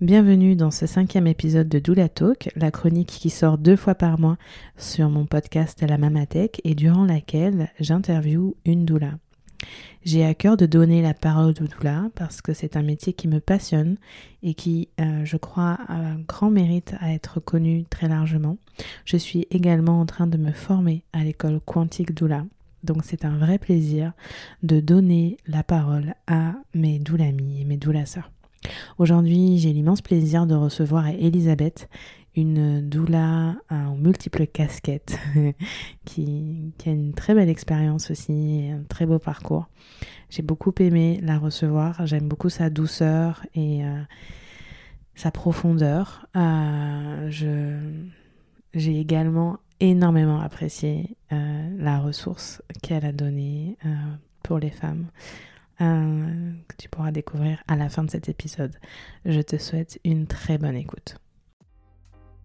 Bienvenue dans ce cinquième épisode de Doula Talk, la chronique qui sort deux fois par mois sur mon podcast la Mamatech et durant laquelle j'interviewe une doula. J'ai à cœur de donner la parole aux doula parce que c'est un métier qui me passionne et qui, euh, je crois, a un grand mérite à être connu très largement. Je suis également en train de me former à l'école Quantique Doula. Donc c'est un vrai plaisir de donner la parole à mes doulamis et mes doulas sœurs. Aujourd'hui, j'ai l'immense plaisir de recevoir Elisabeth, une doula en multiples casquettes, qui, a une très belle expérience aussi, un très beau parcours. J'ai beaucoup aimé la recevoir, j'aime beaucoup sa douceur et euh, sa profondeur. Euh, j'ai également énormément apprécié euh, la ressource qu'elle a donnée pour les femmes. Euh, que tu pourras découvrir à la fin de cet épisode. Je te souhaite une très bonne écoute.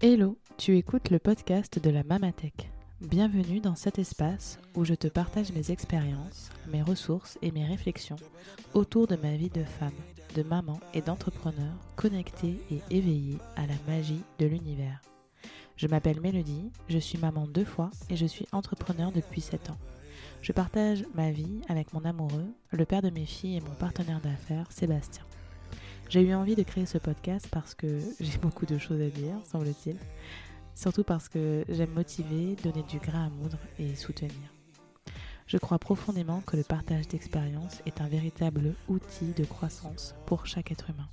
Hello, tu écoutes le podcast de la Mamatech. Bienvenue dans cet espace où je te partage mes expériences, mes ressources et mes réflexions autour de ma vie de femme, de maman et d'entrepreneur connectée et éveillée à la magie de l'univers. Je m'appelle Mélodie, je suis maman deux fois et je suis entrepreneur depuis 7 ans. Je partage ma vie avec mon amoureux, le père de mes filles et mon partenaire d'affaires, Sébastien. J'ai eu envie de créer ce podcast parce que j'ai beaucoup de choses à dire, semble-t-il. Surtout parce que j'aime motiver, donner du grain à moudre et soutenir. Je crois profondément que le partage d'expériences est un véritable outil de croissance pour chaque être humain.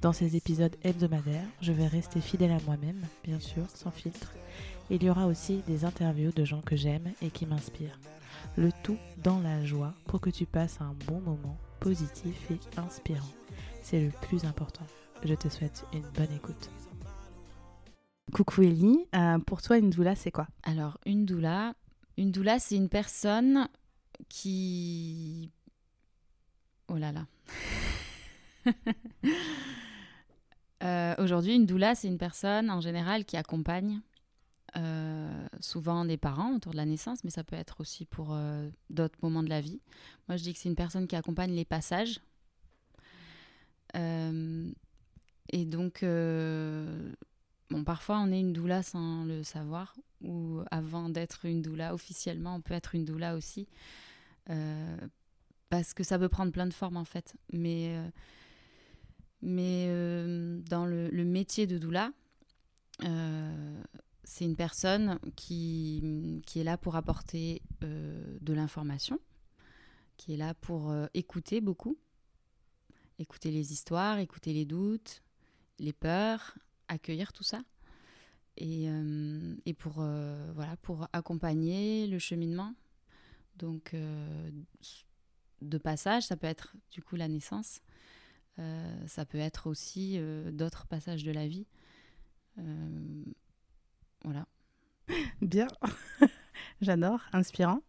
Dans ces épisodes hebdomadaires, je vais rester fidèle à moi-même, bien sûr, sans filtre. Il y aura aussi des interviews de gens que j'aime et qui m'inspirent le tout dans la joie pour que tu passes un bon moment positif et inspirant. C'est le plus important. Je te souhaite une bonne écoute. Coucou Ellie, euh, pour toi une doula c'est quoi? Alors une doula, une doula c'est une personne qui... Oh là là. Euh, aujourd'hui une doula c'est une personne en général qui accompagne euh, souvent des parents autour de la naissance, mais ça peut être aussi pour euh, d'autres moments de la vie. Moi, je dis que c'est une personne qui accompagne les passages. Euh, et donc, bon, parfois, on est une doula sans le savoir, ou avant d'être une doula officiellement, on peut être une doula aussi, parce que ça peut prendre plein de formes en fait. Mais, mais dans le, métier de doula, c'est une personne qui, qui, est là pour apporter euh, de l'information, qui est là pour euh, écouter beaucoup, écouter les histoires, écouter les doutes, les peurs, accueillir tout ça. Et, euh, et pour, voilà, pour accompagner le cheminement. Donc, de passage, ça peut être du coup la naissance, ça peut être aussi d'autres passages de la vie. Voilà. Bien. J'adore, inspirant.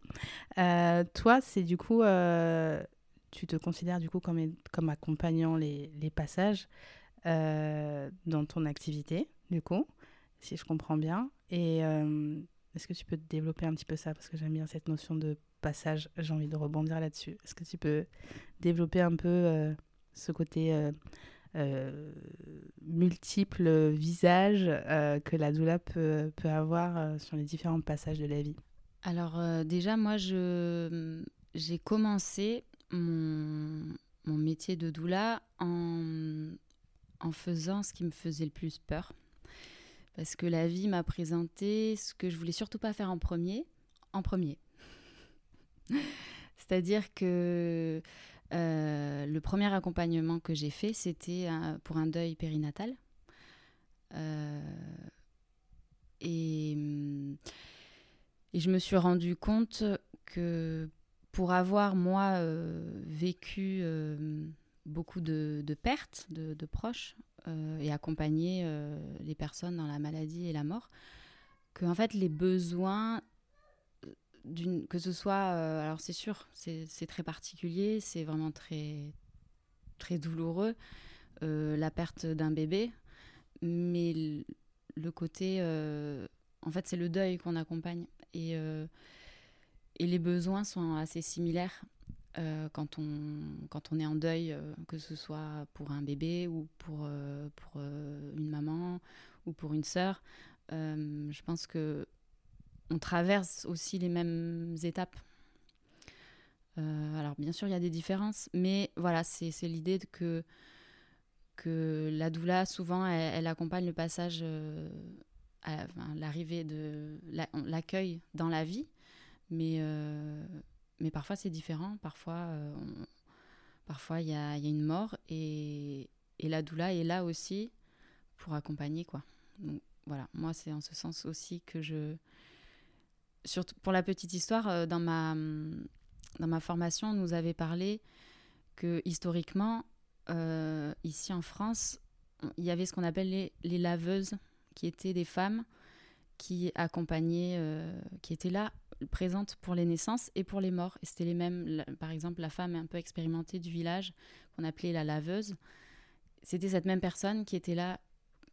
Euh, toi, c'est du coup, euh, tu te considères du coup comme, comme accompagnant les, les passages euh, dans ton activité, du coup, si je comprends bien. Et est-ce que tu peux développer un petit peu ça? Parce que j'aime bien cette notion de passage, j'ai envie de rebondir là-dessus. Est-ce que tu peux développer un peu ce côté euh, multiples visages euh, que la doula peut, peut avoir euh, sur les différents passages de la vie Alors déjà, moi, j'ai commencé mon, mon, métier de doula en, en faisant ce qui me faisait le plus peur. Parce que la vie m'a présenté ce que je voulais surtout pas faire en premier, en premier. C'est-à-dire que euh, le premier accompagnement que j'ai fait, c'était pour un deuil périnatal. Euh, et, je me suis rendu compte que pour avoir, moi, euh, vécu beaucoup de, pertes de, proches et accompagner les personnes dans la maladie et la mort, que en fait les besoins que ce soit, euh, alors c'est sûr, c'est très particulier, c'est vraiment très, très douloureux, euh, la perte d'un bébé, mais le, côté, euh, en fait, c'est le deuil qu'on accompagne et, et les besoins sont assez similaires. quand, on, quand on est en deuil, que ce soit pour un bébé ou pour, pour une maman ou pour une sœur. je pense que on traverse aussi les mêmes étapes. alors bien sûr, il y a des différences, mais voilà, c'est l'idée que, que la doula, souvent, elle, accompagne le passage, à, l'arrivée de l'accueil dans la vie, mais, euh, mais parfois c'est différent, parfois euh, parfois il y a, y a, une mort et, et, la doula est là aussi pour accompagner quoi. Donc voilà, moi c'est en ce sens aussi que je surtout pour la petite histoire euh, dans ma dans ma formation, on nous avait parlé que historiquement ici en France, il y avait ce qu'on appelle les, les laveuses qui étaient des femmes qui accompagnaient, euh, qui étaient là, présentes pour les naissances et pour les morts. Et c'était les mêmes, par exemple, la femme un peu expérimentée du village, qu'on appelait la laveuse. C'était cette même personne qui était là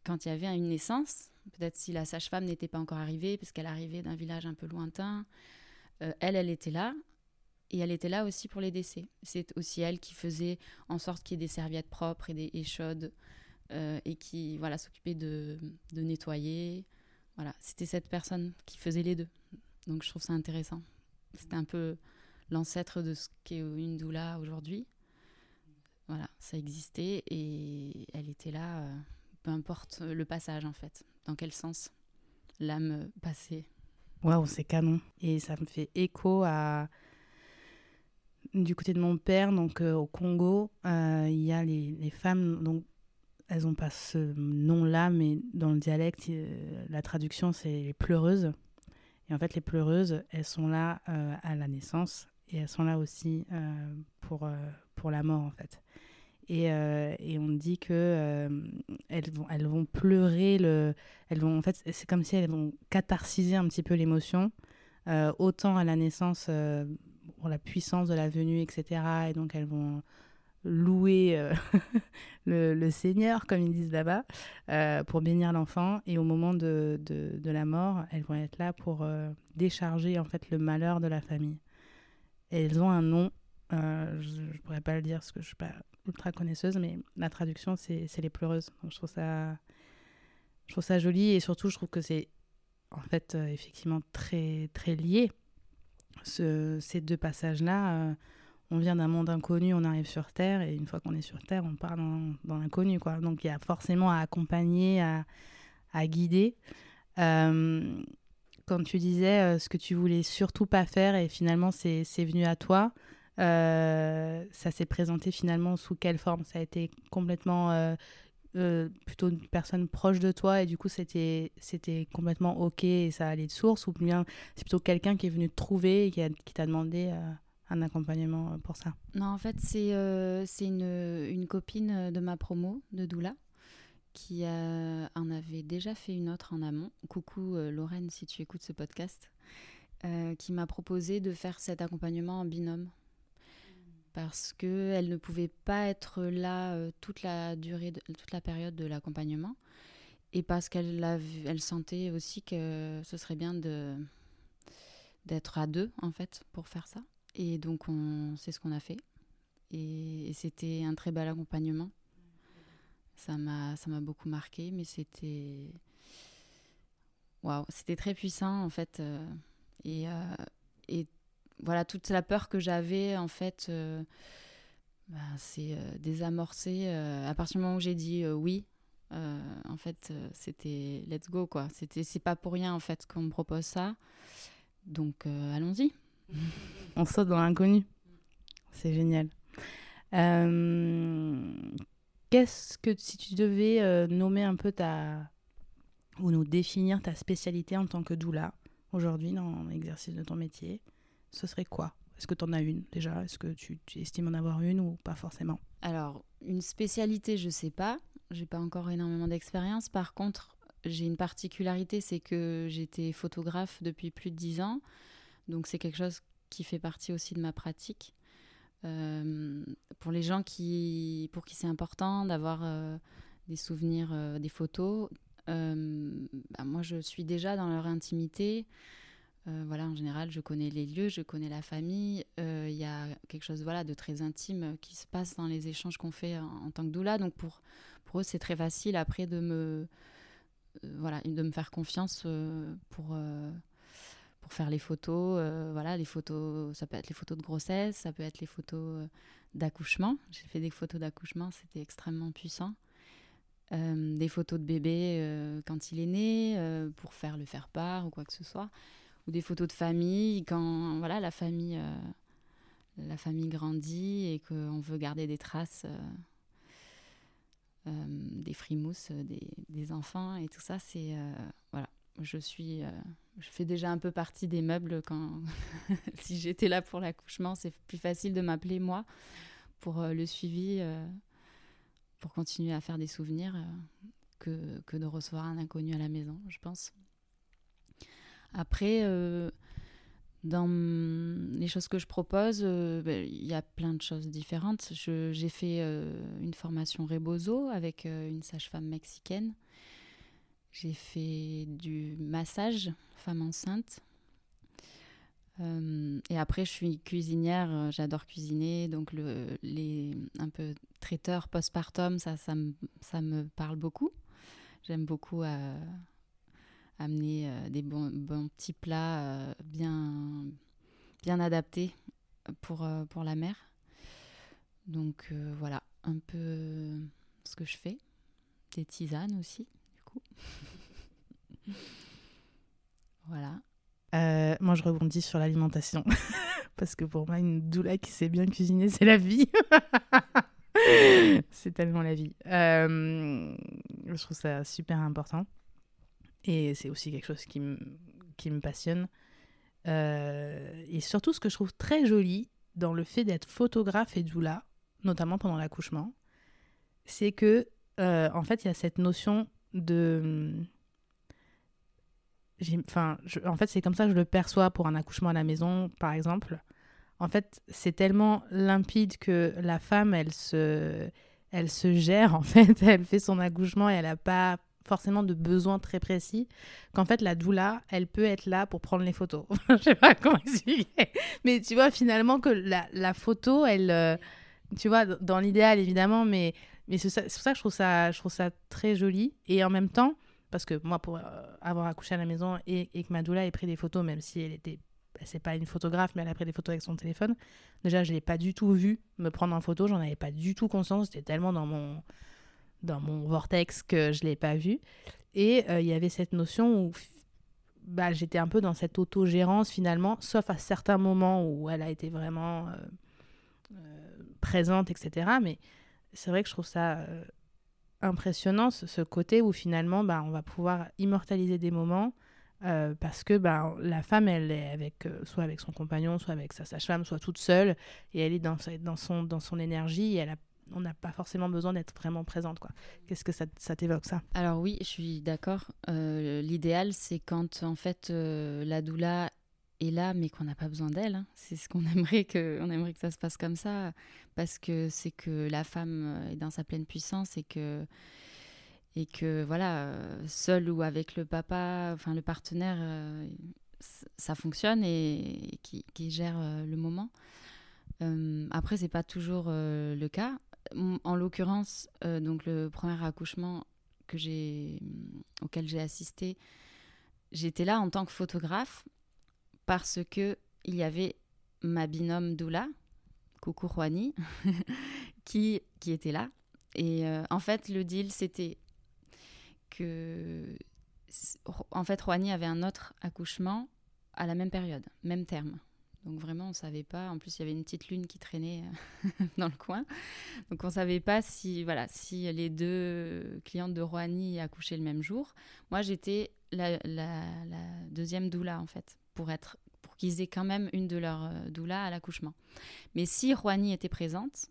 quand il y avait une naissance, peut-être si la sage-femme n'était pas encore arrivée, parce qu'elle arrivait d'un village un peu lointain. Euh, elle, elle était là, et elle était là aussi pour les décès. C'est aussi elle qui faisait en sorte qu'il y ait des serviettes propres et des et chaudes euh, et qui voilà s'occupait de, de, nettoyer. Voilà, c'était cette personne qui faisait les deux. Donc je trouve ça intéressant. C'était un peu l'ancêtre de ce qu'est une doula aujourd'hui. Voilà, ça existait et elle était là, euh, peu importe le passage en fait, dans quel sens? L'âme passait. Waouh, c'est canon. Et ça me fait écho à du côté de mon père, donc euh, au Congo, il y a les, les, femmes donc elles n'ont pas ce nom-là, mais dans le dialecte, euh, la traduction, c'est les pleureuses. Et en fait, les pleureuses, elles sont là euh, à la naissance et elles sont là aussi euh, pour, pour la mort, en fait. Et, et on dit que elles, vont, elles vont pleurer, le, elles vont, en fait, c'est comme si elles vont catharsiser un petit peu l'émotion, autant à la naissance, pour la puissance de la venue, etc. Et donc, elles vont louer euh, le, Seigneur, comme ils disent là-bas, euh, pour bénir l'enfant. Et au moment de, de, la mort, elles vont être là pour euh, décharger en fait le malheur de la famille. Elles ont un nom, je ne pourrais pas le dire parce que je suis pas ultra connaisseuse, mais la traduction, c'est les pleureuses. Donc, je, trouve ça, joli et surtout, je trouve que c'est en fait effectivement très, très lié. Ce, ces deux passages-là on vient d'un monde inconnu, on arrive sur Terre, et une fois qu'on est sur Terre, on part dans, l'inconnu. Donc il y a forcément à accompagner, à, guider. Euh, quand tu disais euh, ce que tu voulais surtout pas faire, et finalement c'est venu à toi, euh, ça s'est présenté finalement sous quelle forme? Ça a été complètement plutôt une personne proche de toi et du coup c'était c'était complètement ok et ça allait de source? Ou bien c'est plutôt quelqu'un qui est venu te trouver et qui t'a demandé un accompagnement euh, pour ça? Non, en fait, c'est euh, c'est une, une, copine de ma promo, de Doula, qui en avait déjà fait une autre en amont. Coucou euh, Lorraine, si tu écoutes ce podcast, qui m'a proposé de faire cet accompagnement en binôme. Parce qu'elle ne pouvait pas être là toute la durée, toute la période de l'accompagnement. Et parce qu'elle elle sentait aussi que ce serait bien de d'être à deux, en fait, pour faire ça. Et donc, c'est ce qu'on a fait. Et, c'était un très bel accompagnement. Ça m'a, ça m'a beaucoup marqué, mais c'était. Waouh, c'était très puissant, en fait. Euh, et, euh, et voilà, toute la peur que j'avais, en fait, euh, bah, c'est désamorcé. à partir du moment où j'ai dit oui, en fait, c'était let's go, quoi. C'était, c'est pas pour rien, en fait, qu'on me propose ça. Donc, allons-y. On saute dans l'inconnu. C'est génial. Euh, qu'est-ce que si tu devais euh, nommer un peu ta ou nous définir ta spécialité en tant que doula aujourd'hui dans l'exercice de ton métier, ce serait quoi? Est-ce que tu en as une déjà? Est-ce que tu, estimes en avoir une ou pas forcément? Alors, une spécialité, je sais pas. J'ai pas encore énormément d'expérience. Par contre, j'ai une particularité, c'est que j'étais photographe depuis plus de dix ans. Donc c'est quelque chose qui fait partie aussi de ma pratique. Euh, pour les gens qui, pour qui c'est important d'avoir euh, des souvenirs, euh, des photos, bah, moi je suis déjà dans leur intimité. Voilà, en général, je connais les lieux, je connais la famille. Il y a quelque chose voilà, de très intime qui se passe dans les échanges qu'on fait en, tant que doula. Donc pour, pour eux, c'est très facile après de me, voilà, de me faire confiance pour, pour faire les photos. voilà, les photos, ça peut être les photos de grossesse, ça peut être les photos d'accouchement. J'ai fait des photos d'accouchement, c'était extrêmement puissant. Euh, des photos de bébé euh, quand il est né, euh, pour faire le faire part ou quoi que ce soit, ou des photos de famille quand voilà la famille, la famille grandit et qu'on veut garder des traces, des frimousses des, des, enfants et tout ça, c'est voilà. Je suis, je fais déjà un peu partie des meubles quand si j'étais là pour l'accouchement, c'est plus facile de m'appeler moi pour le suivi pour continuer à faire des souvenirs euh, que, que, de recevoir un inconnu à la maison, je pense. Après, euh, dans les choses que je propose, euh, ben, il y a plein de choses différentes. J'ai fait une formation Rebozo avec une sage-femme mexicaine. J'ai fait du massage femme enceinte euh, et après, je suis cuisinière, euh, j'adore cuisiner, donc le, les un peu traiteur postpartum, ça, ça, me, ça me parle beaucoup. J'aime beaucoup euh, amener des bons, petits plats bien, bien adaptés pour, pour la mère. Donc voilà, un peu ce que je fais. Des tisanes aussi, du coup. voilà. Euh, moi, je rebondis sur l'alimentation. Parce que pour moi, une doula qui sait bien cuisiner, c'est la vie. c'est tellement la vie. Euh, je trouve ça super important. Et c'est aussi quelque chose qui, qui me passionne. Euh, et surtout, ce que je trouve très joli dans le fait d'être photographe et doula, notamment pendant l'accouchement, c'est que, en fait, il y a cette notion de enfin, en fait, c'est comme ça que je le perçois pour un accouchement à la maison, par exemple. En fait, c'est tellement limpide que la femme, elle se, elle se gère, en fait. Elle fait son accouchement et elle n'a pas forcément de besoin très précis. Qu'en fait, la doula, elle peut être là pour prendre les photos. je sais pas comment expliquer. Mais tu vois, finalement, que la, la photo, elle. Euh, tu vois, dans l'idéal, évidemment, mais, mais c'est pour ça que je trouve ça, je trouve ça très joli. Et en même temps, parce que moi, pour euh, avoir accouché à la maison et, et, que ma doula ait pris des photos, même si elle était. C'est pas une photographe, mais elle a pris des photos avec son téléphone. Déjà, je l'ai pas du tout vu me prendre en photo. J'en avais pas du tout conscience. J'étais tellement dans mon, dans mon vortex que je l'ai pas vu. Et euh, il y avait cette notion où bah, j'étais un peu dans cette autogérance finalement, sauf à certains moments où elle a été vraiment euh, présente, etc. Mais c'est vrai que je trouve ça impressionnant ce, côté où finalement bah, on va pouvoir immortaliser des moments euh, parce que bah, la femme elle est avec euh, soit avec son compagnon soit avec sa sage-femme soit toute seule et elle est dans, dans, son, dans son énergie et elle a, on n'a pas forcément besoin d'être vraiment présente qu'est-ce que ça, ça t'évoque ça? Alors oui je suis d'accord euh, l'idéal c'est quand en fait la doula est là, mais qu'on n'a pas besoin d'elle. Hein. C'est ce qu'on aimerait que, aimerait que ça se passe comme ça, parce que c'est que la femme est dans sa pleine puissance et que et que voilà, seule ou avec le papa, enfin le partenaire, euh, ça fonctionne et, qui, gère euh, le moment. Euh, après, c'est pas toujours le cas. En l'occurrence, donc le premier accouchement auquel j'ai assisté, j'étais là en tant que photographe parce que il y avait ma binôme Doula, coucou Juani, qui, était là. Et euh, en fait, le deal, c'était que, en fait, avait un autre accouchement à la même période, même terme. Donc vraiment, on ne savait pas. En plus, il y avait une petite lune qui traînait euh, dans le coin. Donc on ne savait pas si, voilà, si les deux clientes de Rouhani accouchaient le même jour. Moi, j'étais la, deuxième doula, en fait pour être pour qu'ils aient quand même une de leurs euh, doulas à l'accouchement. Mais si Rouhani était présente,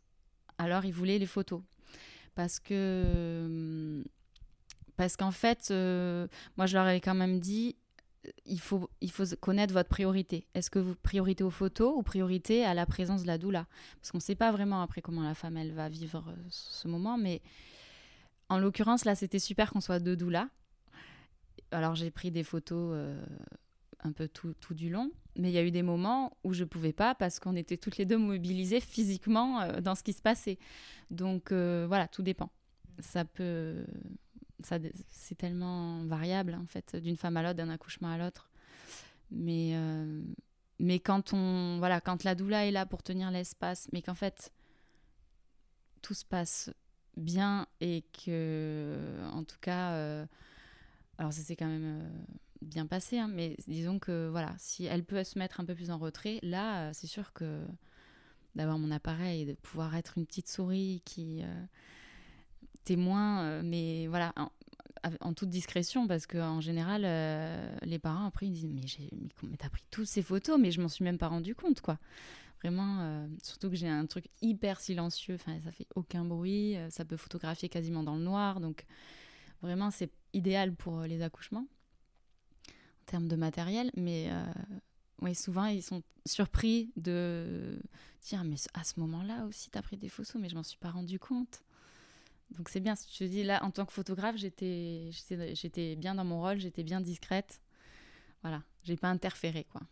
alors ils voulaient les photos. Parce que euh, parce qu'en fait, euh, moi je leur avais quand même dit il faut, il faut connaître votre priorité. Est-ce que vous priorité aux photos ou priorité à la présence de la doula? Parce qu'on ne sait pas vraiment après comment la femme elle va vivre ce moment, mais en l'occurrence là c'était super qu'on soit deux doulas. Alors j'ai pris des photos un peu tout, tout, du long. Mais il y a eu des moments où je pouvais pas parce qu'on était toutes les deux mobilisées physiquement euh, dans ce qui se passait. Donc euh, voilà, tout dépend. Ça peut, ça, c'est tellement variable en fait, d'une femme à l'autre, d'un accouchement à l'autre. Mais euh, mais quand on, voilà, quand la doula est là pour tenir l'espace, mais qu'en fait tout se passe bien et que, en tout cas, alors ça c'est quand même bien passé, hein, mais disons que voilà, si elle peut se mettre un peu plus en retrait, là, euh, c'est sûr que d'avoir mon appareil, de pouvoir être une petite souris qui euh, témoin, euh, mais voilà, en, toute discrétion, parce qu'en général, les parents après ils disent mais, mais t'as pris toutes ces photos, mais je m'en suis même pas rendu compte, quoi. Vraiment, surtout que j'ai un truc hyper silencieux, enfin ça fait aucun bruit, ça peut photographier quasiment dans le noir, donc vraiment c'est idéal pour les accouchements termes de matériel, mais euh, oui, souvent ils sont surpris de dire mais à ce moment-là aussi tu as pris des photos, mais je m'en suis pas rendu compte. Donc c'est bien, si tu te dis là en tant que photographe, j'étais j'étais bien dans mon rôle, j'étais bien discrète. Voilà, j'ai pas interféré quoi.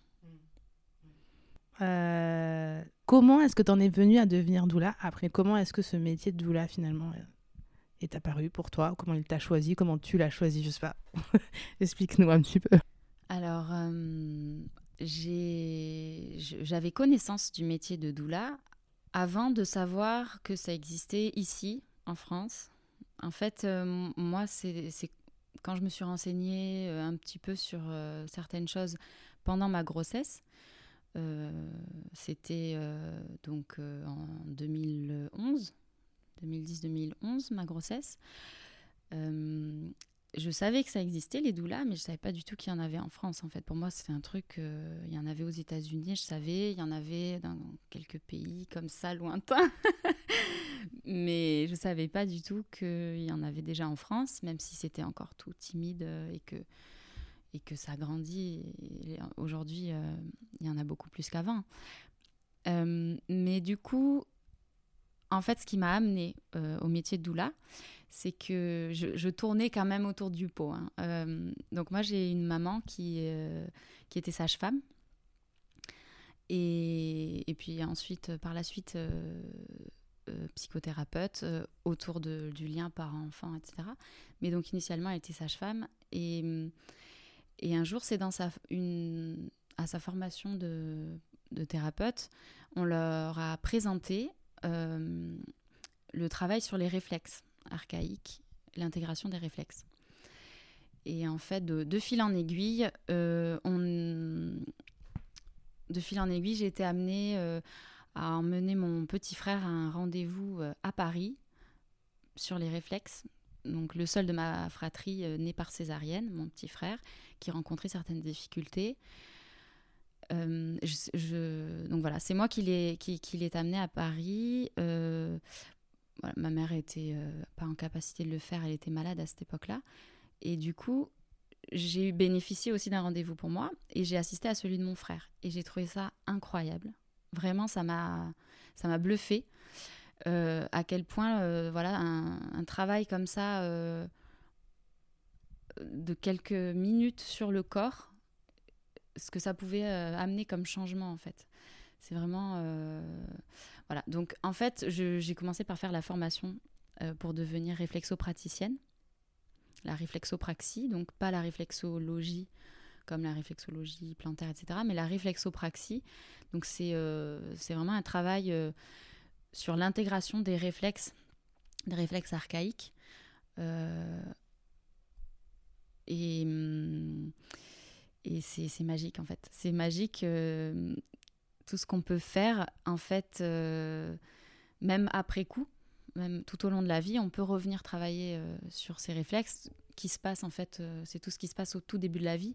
Euh, comment est-ce que tu en es venue à devenir doula Après, comment est-ce que ce métier de doula finalement est apparu pour toi? Comment il t'a choisi? Comment tu l'as choisi? Je sais pas. Explique-nous un petit peu. Alors, euh, j'avais connaissance du métier de doula avant de savoir que ça existait ici, en France. En fait, euh, moi, c'est quand je me suis renseignée euh, un petit peu sur certaines choses pendant ma grossesse. C'était donc en 2011, 2010-2011, ma grossesse je savais que ça existait, les doulas, mais je savais pas du tout qu'il y en avait en France. En fait, pour moi, c'était un truc. Euh, il y en avait aux États-Unis, je savais. Il y en avait dans quelques pays comme ça, lointains. mais je savais pas du tout qu'il y en avait déjà en France, même si c'était encore tout timide euh, et que, et que ça grandit. Aujourd'hui, euh, il y en a beaucoup plus qu'avant. mais du coup, en fait, ce qui m'a amené au métier de doula, c'est que je, tournais quand même autour du pot. Hein. Euh, donc moi, j'ai une maman qui, euh, qui était sage-femme. Et, et, puis ensuite, par la suite, euh, psychothérapeute autour de, du lien parent-enfant, etc. Mais donc initialement, elle était sage-femme. Et, et un jour, c'est dans sa, une, à sa formation de, de thérapeute, on leur a présenté le travail sur les réflexes archaïque, l'intégration des réflexes. Et en fait, de, fil en aiguille, euh, on... de fil en aiguille, j'ai été amenée euh, à emmener mon petit frère à un rendez-vous euh, à Paris sur les réflexes. Donc le seul de ma fratrie né par césarienne, mon petit frère, qui rencontrait certaines difficultés. je, donc voilà, c'est moi qui l'ai qui amené à Paris ma mère était euh, pas en capacité de le faire, elle était malade à cette époque-là. Et du coup, j'ai bénéficié aussi d'un rendez-vous pour moi et j'ai assisté à celui de mon frère. Et j'ai trouvé ça incroyable. Vraiment, ça m'a, ça m'a bluffé. Euh, à quel point, euh, voilà, un, travail comme ça de quelques minutes sur le corps, ce que ça pouvait amener comme changement en fait. C'est vraiment voilà, donc en fait, j'ai commencé par faire la formation euh, pour devenir réflexopraticienne, la réflexopraxie, donc pas la réflexologie comme la réflexologie plantaire, etc., mais la réflexopraxie. Donc c'est euh, vraiment un travail euh, sur l'intégration des réflexes, des réflexes archaïques. et, hum, et c'est magique en fait. C'est magique tout ce qu'on peut faire, en fait, euh, même après coup, même tout au long de la vie, on peut revenir travailler euh, sur ces réflexes qui se passent, en fait, euh, c'est tout ce qui se passe au tout début de la vie.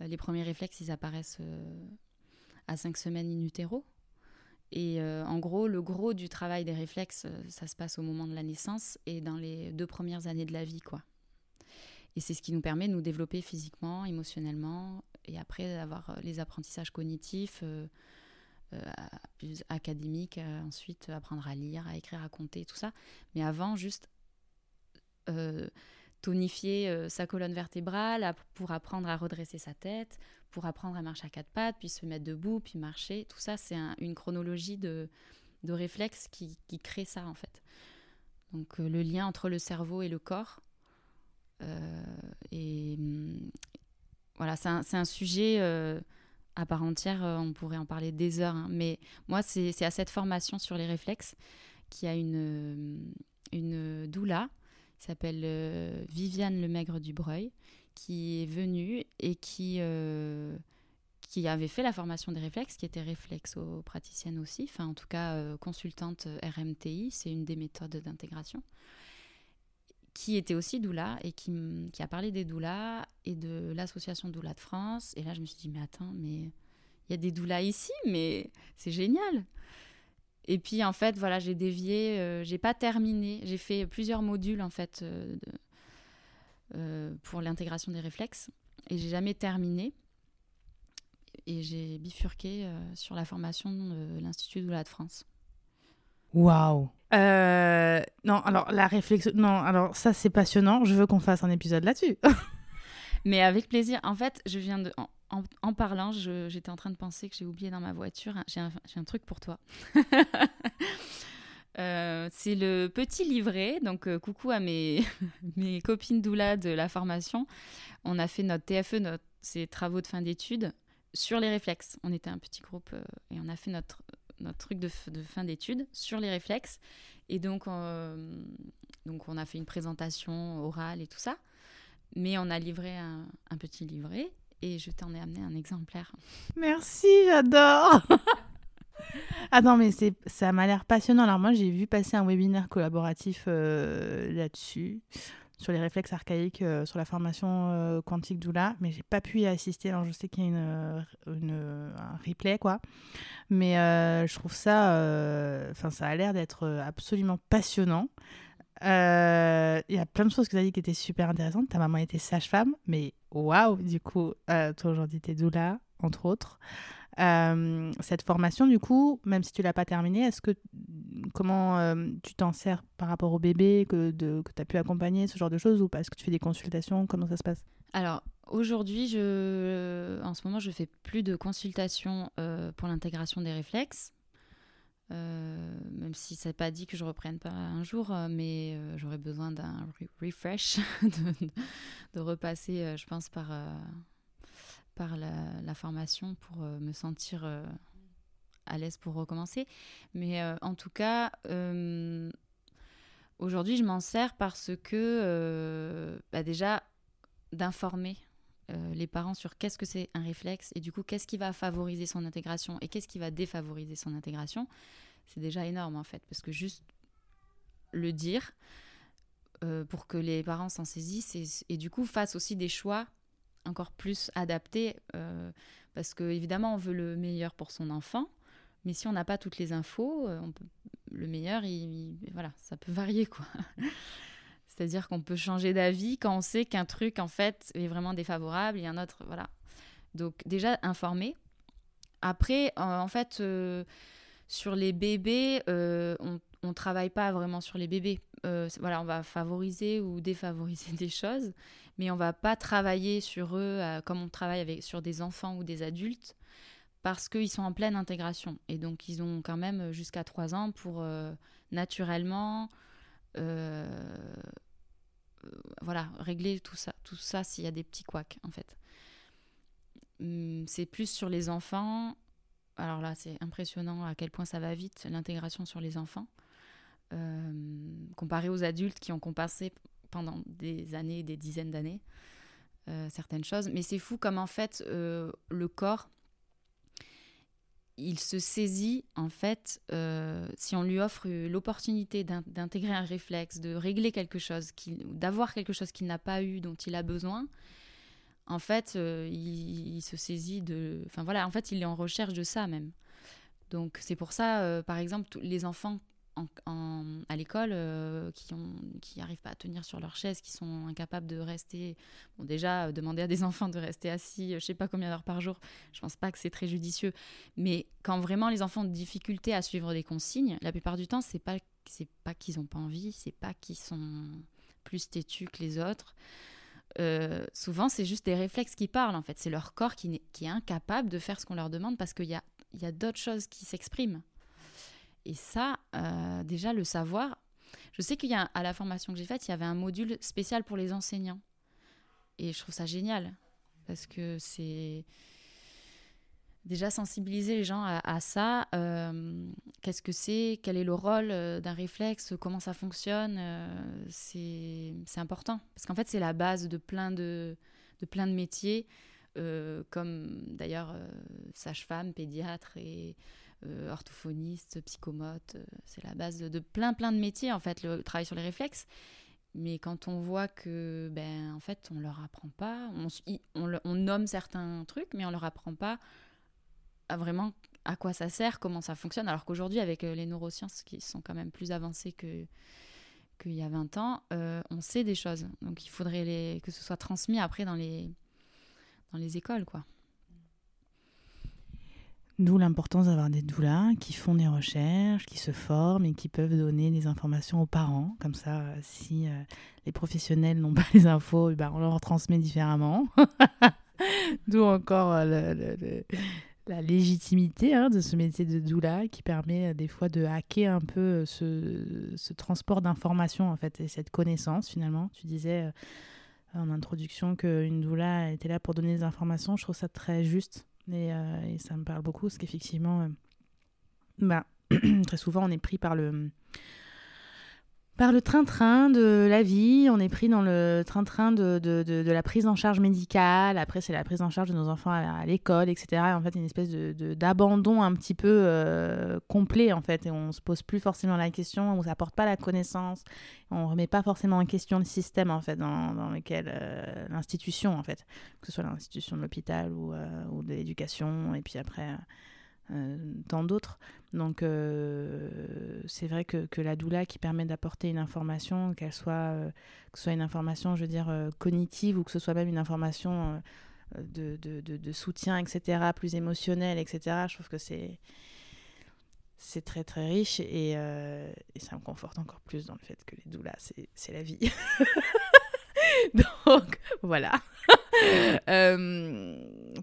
Les premiers réflexes, ils apparaissent à cinq semaines in utero. Et en gros, le gros du travail des réflexes, ça se passe au moment de la naissance et dans les deux premières années de la vie, quoi. Et c'est ce qui nous permet de nous développer physiquement, émotionnellement, et après d'avoir les apprentissages cognitifs, euh, plus académique, euh, ensuite apprendre à lire, à écrire, à compter, tout ça. Mais avant, juste euh, tonifier sa colonne vertébrale, pour apprendre à redresser sa tête, pour apprendre à marcher à quatre pattes, puis se mettre debout, puis marcher. Tout ça, c'est une chronologie de, de réflexes qui, qui, crée ça, en fait. Donc, le lien entre le cerveau et le corps. et hum, voilà, c'est un, un, sujet à part entière, euh, on pourrait en parler des heures. Hein. Mais moi, c'est à cette formation sur les réflexes qu'il y a une, euh, une doula s'appelle euh, Viviane Lemaigre Dubreuil, qui est venue et qui, qui avait fait la formation des réflexes, qui était réflexo-praticienne aussi, enfin en tout cas consultante RMTI, c'est une des méthodes d'intégration qui était aussi doula et qui, qui, a parlé des doulas et de l'association Doula de France. Et là, je me suis dit, mais attends, mais il y a des doulas ici, mais c'est génial. Et puis, en fait, voilà, j'ai dévié, euh, j'ai pas terminé. J'ai fait plusieurs modules, en fait, euh, de, euh, pour l'intégration des réflexes. Et j'ai jamais terminé. Et j'ai bifurqué sur la formation de l'Institut Doula de France. Waouh euh, Non, alors la réflexion. Non, alors ça c'est passionnant. Je veux qu'on fasse un épisode là-dessus. Mais avec plaisir. En fait, je viens de. En, parlant, j'étais en train de penser que j'ai oublié dans ma voiture. J'ai un, truc pour toi. Euh, c'est le petit livret. Donc, euh, coucou à mes, copines doula de la formation. On a fait notre TFE, notre, ces travaux de fin d'études, sur les réflexes. On était un petit groupe et on a fait notre truc de, fin d'études sur les réflexes. Et euh, donc, on a fait une présentation orale et tout ça. Mais on a livré un, petit livret et je t'en ai amené un exemplaire. Merci, j'adore Ah non, mais ça m'a l'air passionnant. Alors moi, j'ai vu passer un webinaire collaboratif euh, là-dessus sur les réflexes archaïques, euh, sur la formation euh, quantique doula, mais j'ai pas pu y assister. Alors je sais qu'il y a une, euh, une, un replay, quoi. Mais je trouve ça, enfin, ça a l'air d'être absolument passionnant. Il y a plein de choses que tu as dit qui étaient super intéressantes. Ta maman était sage-femme, mais waouh, du coup, toi aujourd'hui, tu es doula, entre autres. Euh, cette formation, du coup, même si tu l'as pas terminée, est-ce que comment euh, tu t'en sers par rapport au bébé que, que tu as pu accompagner, ce genre de choses, ou est-ce que tu fais des consultations? Comment ça se passe? Alors, aujourd'hui, je, en ce moment, je fais plus de consultations euh, pour l'intégration des réflexes. Même si ça n'est pas dit que je reprenne pas un jour, mais j'aurais besoin d'un refresh, de, repasser, je pense, par par la, formation pour euh, me sentir euh, à l'aise pour recommencer. Mais euh, en tout cas, aujourd'hui, je m'en sers parce que, bah, déjà, d'informer les parents sur qu'est-ce que c'est un réflexe et du coup, qu'est-ce qui va favoriser son intégration et qu'est-ce qui va défavoriser son intégration, c'est déjà énorme en fait, parce que juste le dire pour que les parents s'en saisissent et, du coup fassent aussi des choix encore plus adapté euh, parce que évidemment on veut le meilleur pour son enfant mais si on n'a pas toutes les infos euh, le meilleur il, voilà ça peut varier quoi c'est-à-dire qu'on peut changer d'avis quand on sait qu'un truc en fait est vraiment défavorable et un autre voilà. Donc déjà informer. Après en fait euh, sur les bébés on on travaille pas vraiment sur les bébés. Voilà on va favoriser ou défavoriser des choses mais on va pas travailler sur eux euh, comme on travaille avec, sur des enfants ou des adultes parce qu'ils sont en pleine intégration. Et donc, ils ont quand même jusqu'à 3 ans pour euh, naturellement euh, voilà, régler tout ça, tout ça s'il y a des petits couacs, en fait. Hum, c'est plus sur les enfants. Alors là, c'est impressionnant à quel point ça va vite, l'intégration sur les enfants. comparé aux adultes qui ont compensé pendant des années, des dizaines d'années, euh, certaines choses. Mais c'est fou comme en fait euh, le corps, il se saisit en fait euh, si on lui offre l'opportunité d'intégrer un réflexe, de régler quelque chose, d'avoir quelque chose qu'il n'a pas eu, dont il a besoin. En fait, il, se saisit de. Enfin voilà, en fait, il est en recherche de ça même. Donc c'est pour ça, par exemple, les enfants à l'école euh, qui ont qui n'arrivent pas à tenir sur leur chaise, qui sont incapables de rester. Bon, déjà, euh, demander à des enfants de rester assis, euh, je sais pas combien d'heures par jour, je pense pas que c'est très judicieux. Mais quand vraiment les enfants ont de difficulté à suivre des consignes, la plupart du temps, c'est pas c'est pas qu'ils ont pas envie, c'est pas qu'ils sont plus têtus que les autres. Euh, souvent, c'est juste des réflexes qui parlent, en fait. C'est leur corps qui est incapable de faire ce qu'on leur demande parce qu'il y a, y a d'autres choses qui s'expriment. Et ça, euh, déjà, le savoir. Je sais qu'il y a, à la formation que j'ai faite, il y avait un module spécial pour les enseignants. Et je trouve ça génial parce que c'est déjà sensibiliser les gens à, ça. Euh, qu'est-ce que c'est Quel est le rôle euh, d'un réflexe Comment ça fonctionne euh, C'est important. Parce qu'en fait, c'est la base de plein de, de, plein de métiers, comme d'ailleurs sage-femme, pédiatre et orthophoniste, psychomote. c'est la base de, plein, plein de métiers, en fait, le travail sur les réflexes. Mais quand on voit que, ben, en fait, on leur apprend pas, on, nomme certains trucs, mais on leur apprend pas vraiment à quoi ça sert, comment ça fonctionne. Alors qu'aujourd'hui, avec euh, les neurosciences qui sont quand même plus avancées que qu'il y a 20 ans, euh, on sait des choses. Donc il faudrait que ce soit transmis après dans les, dans les écoles. quoi. D'où l'importance d'avoir des doulas qui font des recherches, qui se forment et qui peuvent donner des informations aux parents. Comme ça, si euh, les professionnels n'ont pas les infos, ben, on leur transmet différemment. D'où encore le, la légitimité hein, de ce métier de doula qui permet euh, des fois de hacker un peu euh, ce, transport d'informations en fait et cette connaissance finalement. Tu disais euh, en introduction qu'une doula était là pour donner des informations. Je trouve ça très juste et, ça me parle beaucoup parce qu'effectivement, bah, très souvent on est pris par le par le train-train de la vie, on est pris dans le train-train de, de, de, la prise en charge médicale, après c'est la prise en charge de nos enfants à, l'école, etc. en fait, une espèce d'abandon un petit peu euh, complet, en fait, et on se pose plus forcément la question, on s'apporte pas la connaissance, on remet pas forcément en question le système, en fait, dans, dans lequel euh, l'institution, en fait, que ce soit l'institution de l'hôpital ou, euh, ou de l'éducation, et puis après tant d'autres. Donc euh, c'est vrai que, que, la doula qui permet d'apporter une information, qu'elle soit, euh, que ce soit une information, je veux dire, cognitive ou que ce soit même une information de, de, de, soutien, etc., plus émotionnelle, etc., je trouve que c'est c'est très très riche et, et, ça me conforte encore plus dans le fait que les doulas, c'est la vie. Donc voilà. euh,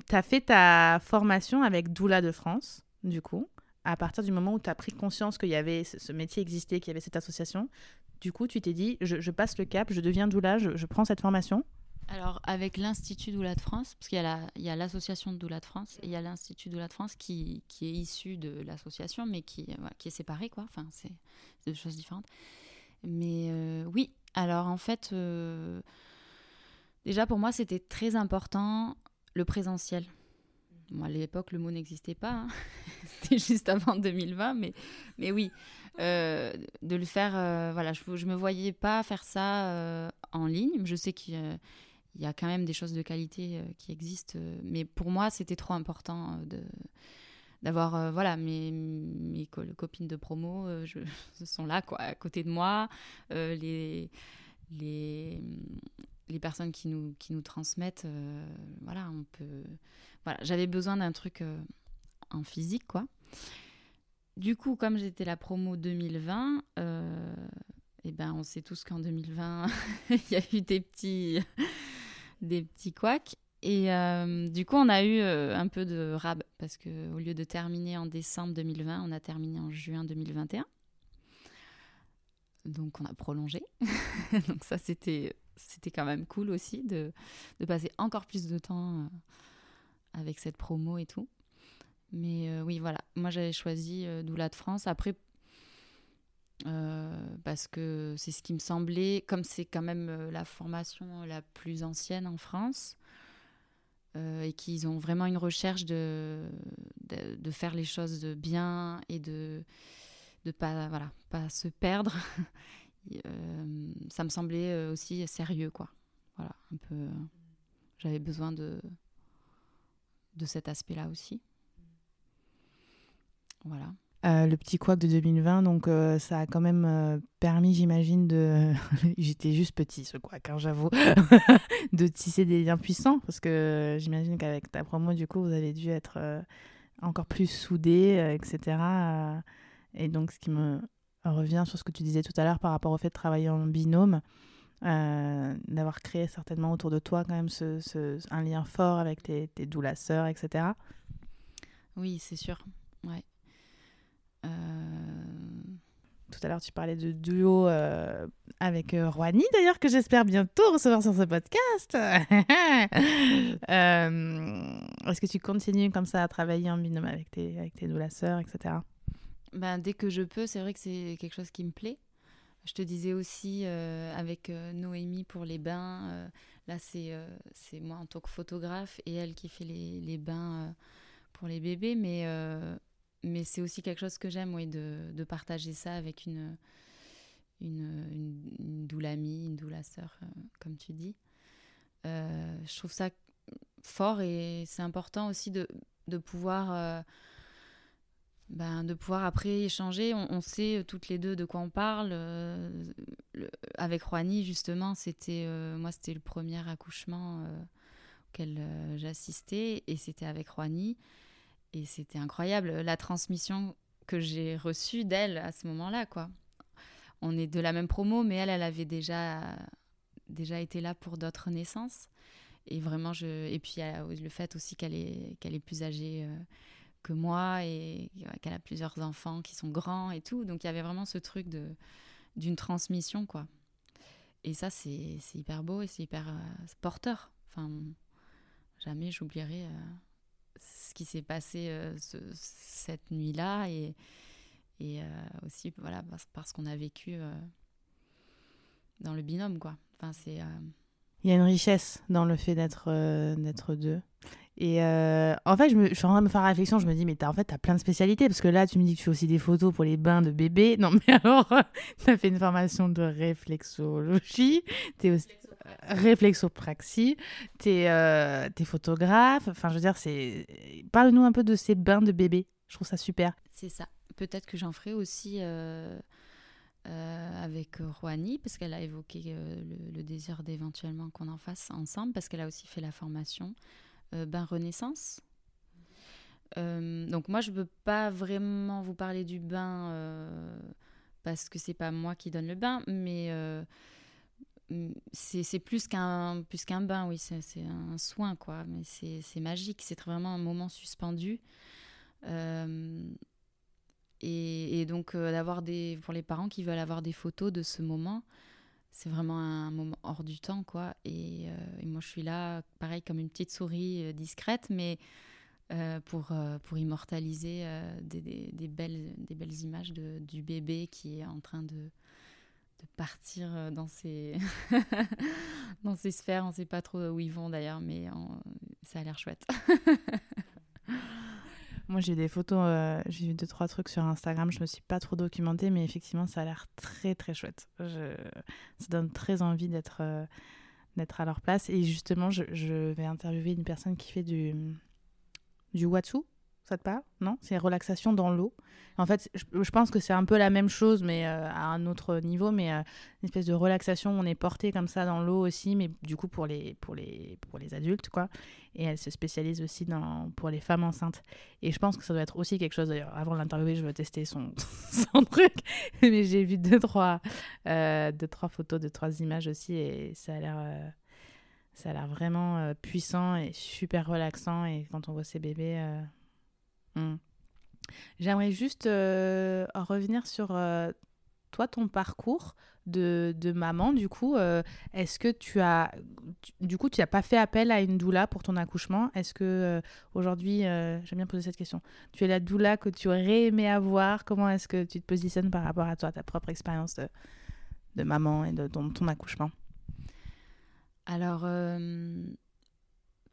tu as fait ta formation avec Doula de France, du coup, à partir du moment où tu as pris conscience qu'il y avait ce, métier existait, qu'il y avait cette association. Du coup, tu t'es dit, je, passe le cap, je deviens doula, je, prends cette formation. Alors, avec l'Institut Doula de France, parce qu'il y a l'association de Doula de France, et il y a l'Institut Doula de France qui, qui est issu de l'association, mais qui, qui est séparé, quoi. Enfin, c'est deux choses différentes. Mais euh, oui, alors en fait, euh, déjà pour moi, c'était très important le présentiel. à l'époque, le mot n'existait pas. Hein. C'était juste avant 2020, mais, mais oui, euh, de le faire. voilà, je ne me voyais pas faire ça en ligne. Je sais qu'il y a quand même des choses de qualité qui existent, mais pour moi, c'était trop important de d'avoir euh, voilà mes, mes copines de promo euh, je, sont là quoi à côté de moi. Euh, les les les personnes qui nous qui nous transmettent voilà on peut voilà j'avais besoin d'un truc en physique quoi. Du coup comme j'étais la promo 2020 et ben on sait tous qu'en 2020 il y a eu des petits des petits couacs et euh, du coup, on a eu euh, un peu de rab parce que au lieu de terminer en décembre 2020, on a terminé en juin 2021. Donc, on a prolongé. Donc, ça, c'était, c'était quand même cool aussi de, de passer encore plus de temps euh, avec cette promo et tout. Mais oui, voilà. Moi, j'avais choisi Doula de France. Après, parce que c'est ce qui me semblait, comme c'est quand même la formation la plus ancienne en France, euh, et qu'ils ont vraiment une recherche de, de, faire les choses bien et de ne pas, voilà, pas se perdre. Euh, ça me semblait euh, aussi sérieux, quoi. Voilà, un peu. J'avais besoin de, de cet aspect-là aussi. Voilà. Euh, le petit couac de 2020, donc euh, ça a quand même euh, permis, j'imagine, de. J'étais juste petit, ce couac, hein, j'avoue, de tisser des liens puissants, parce que j'imagine qu'avec ta promo, du coup, vous avez dû être encore plus soudés, etc. et donc, ce qui me revient sur ce que tu disais tout à l'heure par rapport au fait de travailler en binôme, d'avoir créé certainement autour de toi quand même ce, un lien fort avec tes, tes doulas etc. Oui, c'est sûr. Ouais. Tout à l'heure, tu parlais de duo euh, avec euh, d'ailleurs, que j'espère bientôt recevoir sur ce podcast. euh, Est-ce que tu continues comme ça à travailler en binôme avec tes, avec etc. ben, Dès que je peux, c'est vrai que c'est quelque chose qui me plaît. Je te disais aussi euh, avec euh, Noémie pour les bains, là c'est c'est moi en tant que photographe et elle qui fait les, les bains pour les bébés, mais mais c'est aussi quelque chose que j'aime, de, de, partager ça avec une, une, doula amie, une doula sœur, euh, comme tu dis. Euh, je trouve ça fort et c'est important aussi de, de pouvoir. Euh, ben, de pouvoir après échanger, on, sait toutes les deux de quoi on parle. avec Juani, justement, c'était moi, c'était le premier accouchement auquel j'assistais et c'était avec Juani. Et c'était incroyable, la transmission que j'ai reçue d'elle à ce moment-là, quoi. On est de la même promo, mais elle, elle avait déjà, déjà été là pour d'autres naissances. Et vraiment, je... Et puis, le fait aussi qu'elle est, qu'elle est plus âgée euh, que moi et qu'elle a plusieurs enfants qui sont grands et tout. Donc, il y avait vraiment ce truc de, d'une transmission, quoi. Et ça, c'est, hyper beau et c'est hyper euh, porteur. Enfin, jamais j'oublierai... Ce qui s'est passé euh, cette nuit-là et, et euh, aussi voilà parce, qu'on a vécu euh, dans le binôme quoi. Enfin c'est il y a une richesse dans le fait d'être d'être deux. Et en fait, je, me, je suis en train de me faire réflexion. Je me dis, mais as, en fait, as plein de spécialités. Parce que là, tu me dis que tu fais aussi des photos pour les bains de bébés. Non, mais alors, tu as fait une formation de réflexologie. Réflexopraxie, t'es euh, photographe, enfin je veux dire, c'est... Parle-nous un peu de ces bains de bébé, je trouve ça super. C'est ça, peut-être que j'en ferai aussi euh, euh, avec Rouani, parce qu'elle a évoqué le, désir d'éventuellement qu'on en fasse ensemble, parce qu'elle a aussi fait la formation Bain Renaissance. donc moi je peux pas vraiment vous parler du bain parce que c'est pas moi qui donne le bain, mais c'est plus qu'un plus qu'un bain, oui, c'est un soin, quoi. Mais c'est magique, c'est vraiment un moment suspendu. Euh, et, donc euh, d'avoir des pour les parents qui veulent avoir des photos de ce moment, c'est vraiment un moment hors du temps, quoi. Et, euh, moi, je suis là, pareil, comme une petite souris discrète, mais pour, pour immortaliser des, des, des, belles, des belles images de, du bébé qui est en train de, de partir euh, dans ces, dans ces sphères. On ne sait pas trop où ils vont d'ailleurs, mais ça a l'air chouette. Moi, j'ai des photos, euh, j'ai vu deux, trois trucs sur Instagram. Je me suis pas trop documentée, mais effectivement, ça a l'air très, très chouette. Ça donne très envie d'être euh, d'être à leur place. Et justement, je, je, vais interviewer une personne qui fait du, du Watsu. Ça te parle Non? C'est relaxation dans l'eau. En fait, je, pense que c'est un peu la même chose, mais euh, à un autre niveau, mais euh, une espèce de relaxation. On est porté comme ça dans l'eau aussi, mais du coup pour les, pour les, pour les adultes, quoi. Et elle se spécialise aussi dans, pour les femmes enceintes. Et je pense que ça doit être aussi quelque chose, d'ailleurs, avant de l'interviewer, je veux tester son, son truc. mais j'ai vu deux trois, euh, deux, trois photos, deux, trois images aussi, et ça a l'air... ça a l'air vraiment puissant et super relaxant. Et quand on voit ces bébés, Mm. J'aimerais juste euh, revenir sur euh, toi, ton parcours de, maman. Du coup, euh, est-ce que tu as, du coup, tu n'as pas fait appel à une doula pour ton accouchement? Est-ce que aujourd'hui, j'aime bien poser cette question, tu es la doula que tu aurais aimé avoir Comment est-ce que tu te positionnes par rapport à toi, ta propre expérience de, de, maman et de ton accouchement? Alors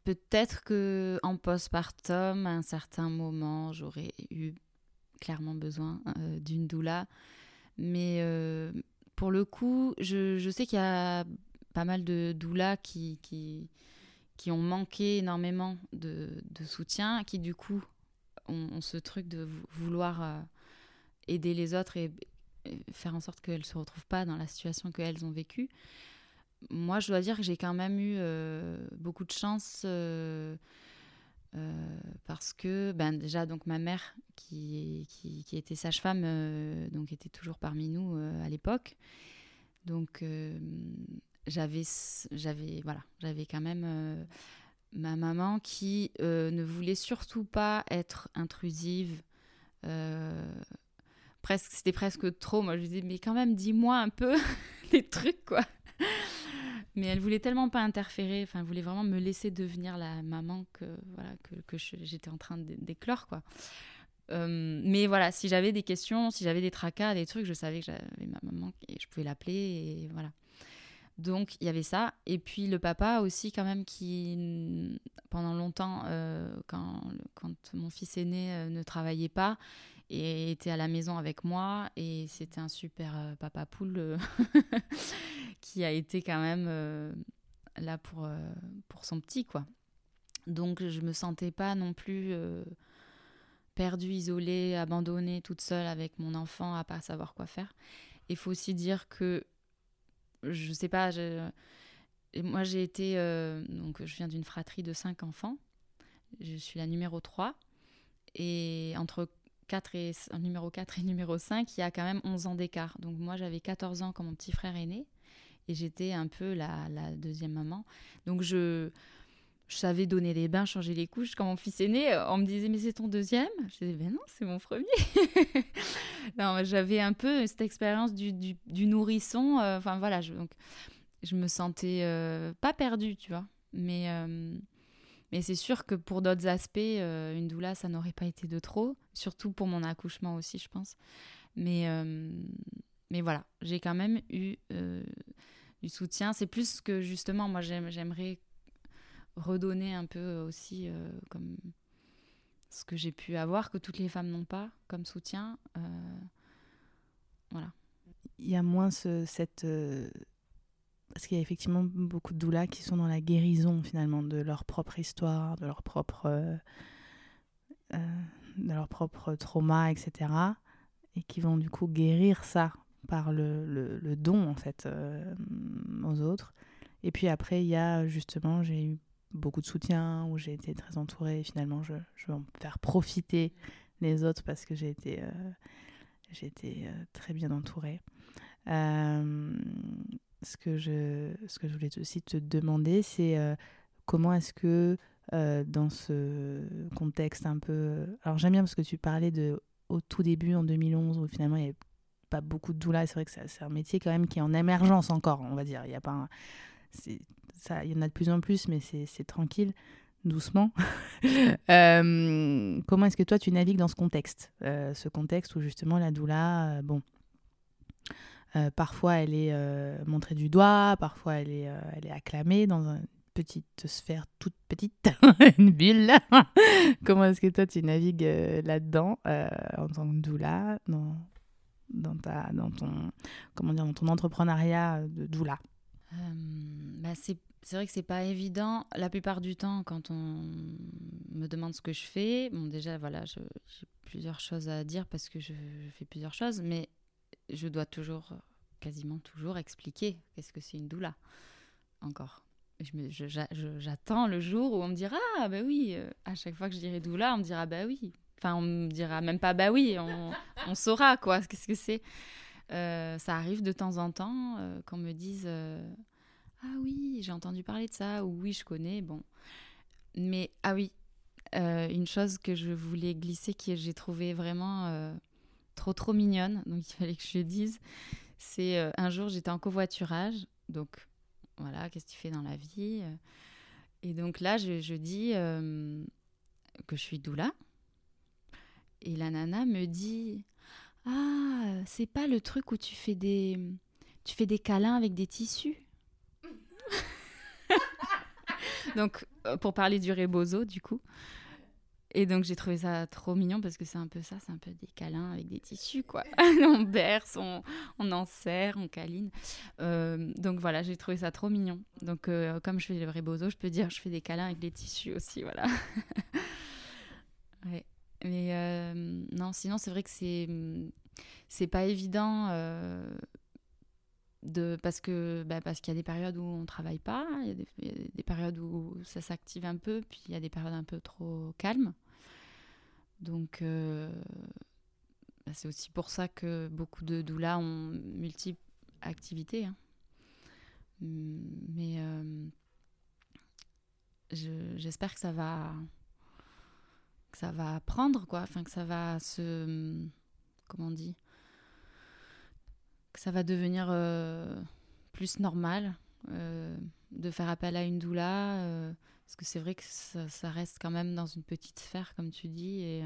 Peut-être que en postpartum, à un certain moment, j'aurais eu clairement besoin euh, d'une doula. Mais euh, pour le coup, je, sais qu'il y a pas mal de doulas qui, ont manqué énormément de, soutien, qui du coup ont, ce truc de vouloir euh, aider les autres et faire en sorte qu'elles ne se retrouvent pas dans la situation qu'elles ont vécue moi, je dois dire que j'ai quand même eu euh, beaucoup de chance euh, euh, parce que, ben, déjà, donc ma mère, qui, qui, était sage-femme, donc était toujours parmi nous à l'époque. Donc, j'avais, j'avais, voilà, j'avais quand même ma maman qui ne voulait surtout pas être intrusive. Presque, c'était presque trop. Moi, je disais, mais quand même, dis-moi un peu des trucs, quoi. Mais elle voulait tellement pas interférer, enfin, elle voulait vraiment me laisser devenir la maman que, voilà, que, j'étais en train d'éclore, quoi. mais voilà, si j'avais des questions, si j'avais des tracas, des trucs, je savais que j'avais ma maman et je pouvais l'appeler et voilà. Donc il y avait ça. Et puis le papa aussi quand même qui, pendant longtemps, euh, quand, quand, mon fils aîné euh, ne travaillait pas, et était à la maison avec moi, et c'était un super euh, papa poule qui a été quand même là pour, pour son petit, quoi. Donc je me sentais pas non plus perdue, isolée, abandonnée, toute seule avec mon enfant à pas savoir quoi faire. Il faut aussi dire que je sais pas, moi j'ai été, euh, donc je viens d'une fratrie de cinq enfants, je suis la numéro 3, et entre 4 et, numéro 4 et numéro 5, il y a quand même 11 ans d'écart. Donc moi j'avais 14 ans comme mon petit frère aîné, et j'étais un peu la, deuxième maman. Donc je, savais donner les bains, changer les couches. Quand mon fils aîné, euh, on me disait mais c'est ton deuxième? Je disais ben non, c'est mon premier. non, j'avais un peu cette expérience du, du, nourrisson. Euh, enfin voilà, je, donc je me sentais euh, pas perdue, tu vois. Mais mais c'est sûr que pour d'autres aspects, une doula, ça n'aurait pas été de trop. Surtout pour mon accouchement aussi, je pense. Mais mais voilà, j'ai quand même eu du soutien. C'est plus que justement, moi j'aimerais redonner un peu aussi euh, comme ce que j'ai pu avoir, que toutes les femmes n'ont pas comme soutien. Euh, voilà. Il y a moins ce, cette... Euh, parce qu'il y a effectivement beaucoup de doulas qui sont dans la guérison finalement de leur propre histoire, de leur propre, de leur propre trauma, etc. Et qui vont du coup guérir ça par le, don en fait aux autres. Et puis après, il y a justement, j'ai eu beaucoup de soutien, où j'ai été très entourée. finalement, je, je, veux en faire profiter les autres parce que j'ai été, euh, j'ai été euh, très bien entourée. Euh, ce, que je, ce que je voulais aussi te demander, c'est comment est-ce que dans ce contexte un peu... Alors j'aime bien parce que tu parlais de au tout début, en 2011, où finalement il n'y avait pas beaucoup de doula. C'est vrai que c'est un métier quand même qui est en émergence encore, on va dire. Il y a pas un ça, il y en a de plus en plus, mais c'est tranquille, doucement. Euh, comment est-ce que toi tu navigues dans ce contexte, euh, ce contexte où justement la doula, euh, bon, parfois elle est montrée du doigt, parfois elle est, acclamée dans une petite sphère toute petite, une bulle. comment est-ce que toi tu navigues là-dedans en tant que doula, dans, ta, dans ton, comment dire, dans ton entrepreneuriat de doula? Euh, bah c'est vrai que c'est pas évident. La plupart du temps, quand on me demande ce que je fais, bon, déjà, voilà, j'ai plusieurs choses à dire parce que je, fais plusieurs choses, mais je dois toujours, quasiment toujours, expliquer qu'est-ce que c'est une doula. Encore. J'attends le jour où on me dira Ah, bah oui, euh, à chaque fois que je dirai doula, on me dira Bah oui. Enfin, on me dira même pas Bah oui, on, on saura quoi, qu'est-ce que c'est. Euh, ça arrive de temps en temps euh, qu'on me dise euh, Ah oui, j'ai entendu parler de ça, ou oui, je connais. Bon. Mais ah oui, une chose que je voulais glisser, que j'ai trouvé vraiment trop trop mignonne, donc il fallait que je le dise, c'est un jour j'étais en covoiturage, donc voilà, qu'est-ce que tu fais dans la vie Et donc là, je, je dis que je suis doula. Et la nana me dit ah, c'est pas le truc où tu fais des, tu fais des câlins avec des tissus? donc, euh, pour parler du rebozo, du coup. Et donc, j'ai trouvé ça trop mignon parce que c'est un peu ça, c'est un peu des câlins avec des tissus, quoi. on berce, on, on enserre, on câline. Euh, donc, voilà, j'ai trouvé ça trop mignon. Donc, euh, comme je fais le rebozo, je peux dire je fais des câlins avec des tissus aussi, voilà. Mais euh, non, sinon, c'est vrai que c'est c'est pas évident euh, de parce que bah, qu'il y a des périodes où on travaille pas, il y, a des, périodes où ça s'active un peu, puis il y a des périodes un peu trop calmes. Donc euh, bah, c'est aussi pour ça que beaucoup de doulas ont multiples activités. Hein. Mais j'espère que ça va que ça va prendre quoi. Enfin que ça va se comment on dit que ça va devenir euh, plus normal euh, de faire appel à une doula euh, parce que c'est vrai que ça, reste quand même dans une petite sphère comme tu dis et,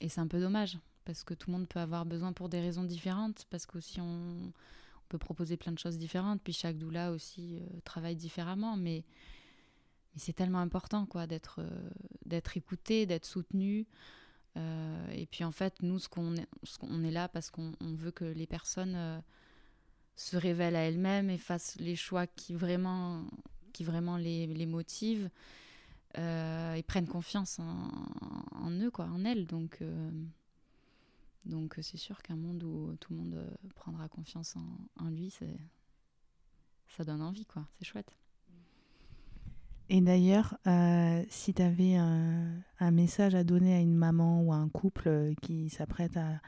et c'est un peu dommage parce que tout le monde peut avoir besoin pour des raisons différentes parce qu'aussi on, on peut proposer plein de choses différentes puis chaque doula aussi travaille différemment mais c'est tellement important quoi d'être euh, d'être écouté, d'être soutenu. Euh, et puis en fait, nous, ce qu'on est, on est là parce qu'on veut que les personnes euh, se révèlent à elles-mêmes et fassent les choix qui vraiment, qui vraiment les, les motivent et prennent confiance en, eux, quoi, en elles. Donc, donc c'est sûr qu'un monde où tout le monde prendra confiance en, en lui, ça donne envie, quoi. C'est chouette. Et d'ailleurs, euh, si tu avais un, message à donner à une maman ou à un couple euh, qui s'apprête à,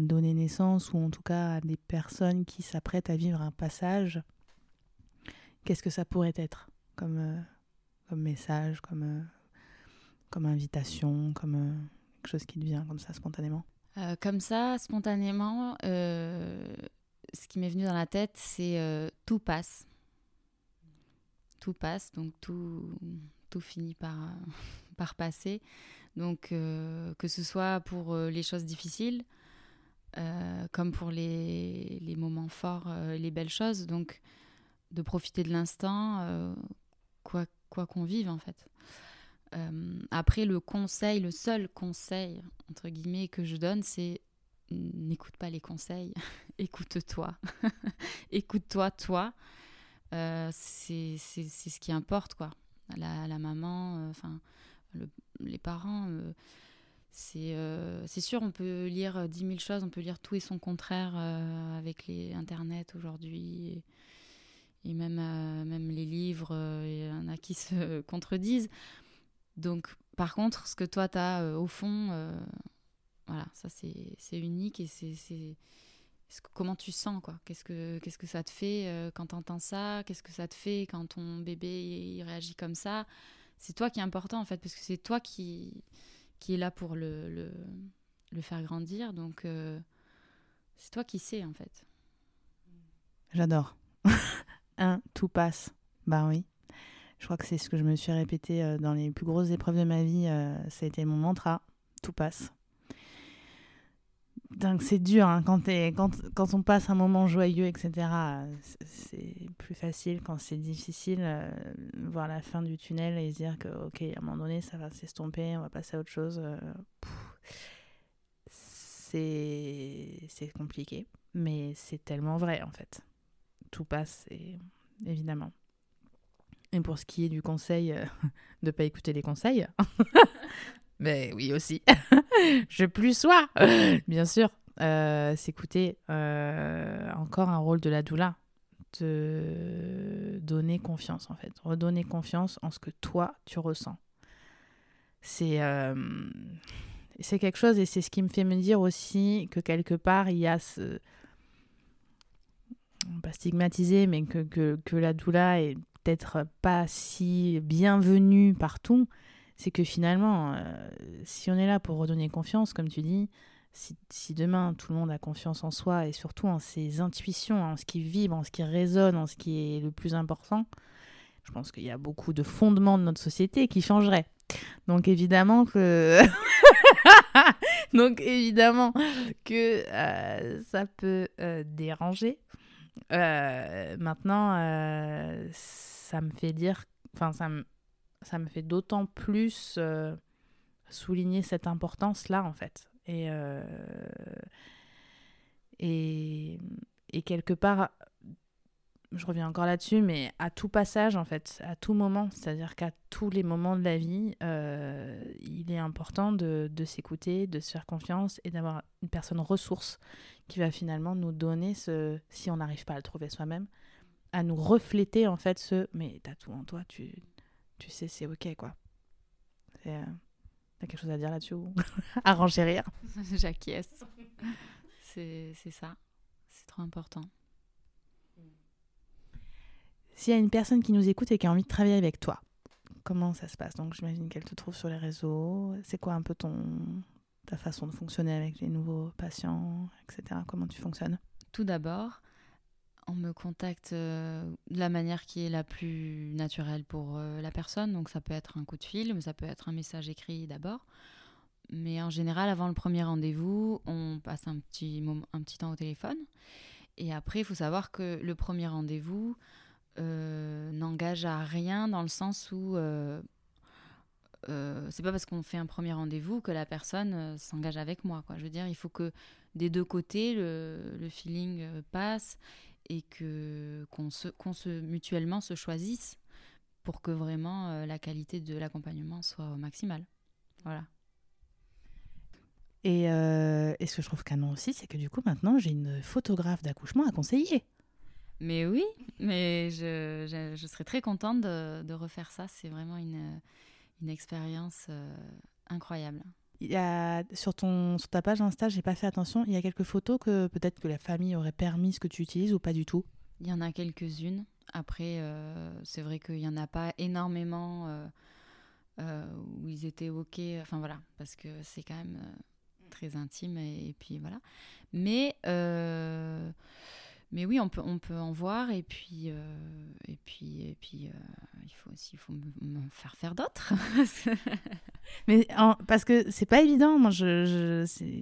donner naissance, ou en tout cas à des personnes qui s'apprêtent à vivre un passage, qu'est-ce que ça pourrait être comme, euh, message, comme, comme invitation, comme quelque chose qui te vient comme ça spontanément? Comme ça, spontanément, ce qui m'est venu dans la tête, c'est tout passe tout passe, donc tout, tout finit par, par passer. Donc, euh, que ce soit pour euh, les choses difficiles, euh, comme pour les, les, moments forts, les belles choses. Donc, de profiter de l'instant, quoi qu'on vive, en fait. après, le conseil, le seul conseil, entre guillemets, que je donne, c'est n'écoute pas les conseils, écoute-toi. Écoute-toi, toi. Euh, c'est ce qui importe, quoi. La, la maman, euh, enfin, les parents. Euh, c'est sûr, on peut lire dix mille choses, on peut lire tout et son contraire avec les Internet aujourd'hui. Et, même, même les livres, il y en a qui se contredisent. Donc, par contre, ce que toi, tu as au fond, voilà, ça c'est unique et c'est comment tu sens quoi? Qu'est-ce que que ça te fait euh, quand tu entends ça? Qu'est-ce que ça te fait quand ton bébé il réagit comme ça? C'est toi qui est important en fait parce que c'est toi qui qui est là pour le, le, le faire grandir donc euh, c'est toi qui sais en fait. J'adore. Un tout passe. Bah oui. Je crois que c'est ce que je me suis répété euh, dans les plus grosses épreuves de ma vie. ça a été mon mantra. Tout passe c'est dur hein, quand, on passe un moment joyeux, etc. C'est plus facile quand c'est difficile, euh, voir la fin du tunnel et se dire que, ok, à un moment donné, ça va s'estomper, on va passer à autre chose. Euh, c'est compliqué, mais c'est tellement vrai en fait. Tout passe, évidemment. Et pour ce qui est du conseil, euh, de ne pas écouter les conseils, mais oui aussi. je plus sois, bien sûr. Euh, S'écouter euh, encore un rôle de la doula. De donner confiance, en fait. Redonner confiance en ce que toi, tu ressens. C'est euh, c'est quelque chose, et c'est ce qui me fait me dire aussi que quelque part, il y a ce. Pas stigmatisé, mais que, que, que la doula est peut-être pas si bienvenue partout c'est que finalement, euh, si on est là pour redonner confiance, comme tu dis, si, demain tout le monde a confiance en soi et surtout en ses intuitions, en ce qui vibre, en ce qui résonne, en ce qui est le plus important, je pense qu'il y a beaucoup de fondements de notre société qui changeraient. Donc évidemment que donc évidemment que euh, ça peut euh, déranger. maintenant, ça me fait dire, enfin ça me ça me fait d'autant plus euh, souligner cette importance-là, en fait. Et, euh, et, et, quelque part, je reviens encore là-dessus, mais à tout passage, en fait, à tout moment, c'est-à-dire qu'à tous les moments de la vie, euh, il est important de, de s'écouter, de se faire confiance et d'avoir une personne ressource qui va finalement nous donner ce, si on n'arrive pas à le trouver soi-même, à nous refléter en fait ce, mais t'as tout en toi, tu tu sais, c'est ok, quoi. Euh, T'as quelque chose à dire là-dessus ou à renchérir J'acquiesce. C'est ça. C'est trop important. s'il y a une personne qui nous écoute et qui a envie de travailler avec toi, comment ça se passe? Donc j'imagine qu'elle te trouve sur les réseaux. C'est quoi un peu ton ta façon de fonctionner avec les nouveaux patients, etc. Comment tu fonctionnes? Tout d'abord, on me contacte euh, de la manière qui est la plus naturelle pour euh, la personne. Donc ça peut être un coup de fil, mais ça peut être un message écrit d'abord. Mais en général, avant le premier rendez-vous, on passe un petit, moment, un petit temps au téléphone. Et après, il faut savoir que le premier rendez-vous euh, n'engage à rien dans le sens où c'est pas parce qu'on fait un premier rendez-vous que la personne s'engage avec moi. Je veux dire, il faut que des deux côtés, le feeling passe et que qu'on se, qu'on se mutuellement se choisisse pour que vraiment euh, la qualité de l'accompagnement soit au maximal. Voilà. Et, euh, et ce que je trouve canon aussi, c'est que du coup maintenant j'ai une photographe d'accouchement à conseiller. Mais oui, mais je, je, je serais très contente de, de refaire ça. C'est vraiment une, une expérience euh, incroyable sur, ta page Insta, j'ai pas fait attention, il y a quelques photos que peut-être que la famille aurait permis ce que tu utilises ou pas du tout? Il y en a quelques-unes. Après, euh, c'est vrai qu'il n'y en a pas énormément euh, euh, où ils étaient OK. Enfin voilà, parce que c'est quand même très intime puis voilà. Mais mais oui, on peut, on peut en voir et puis, euh, et puis, et puis euh, il faut aussi il faut faire faire d'autres. Mais parce que c'est pas évident. Moi, je, je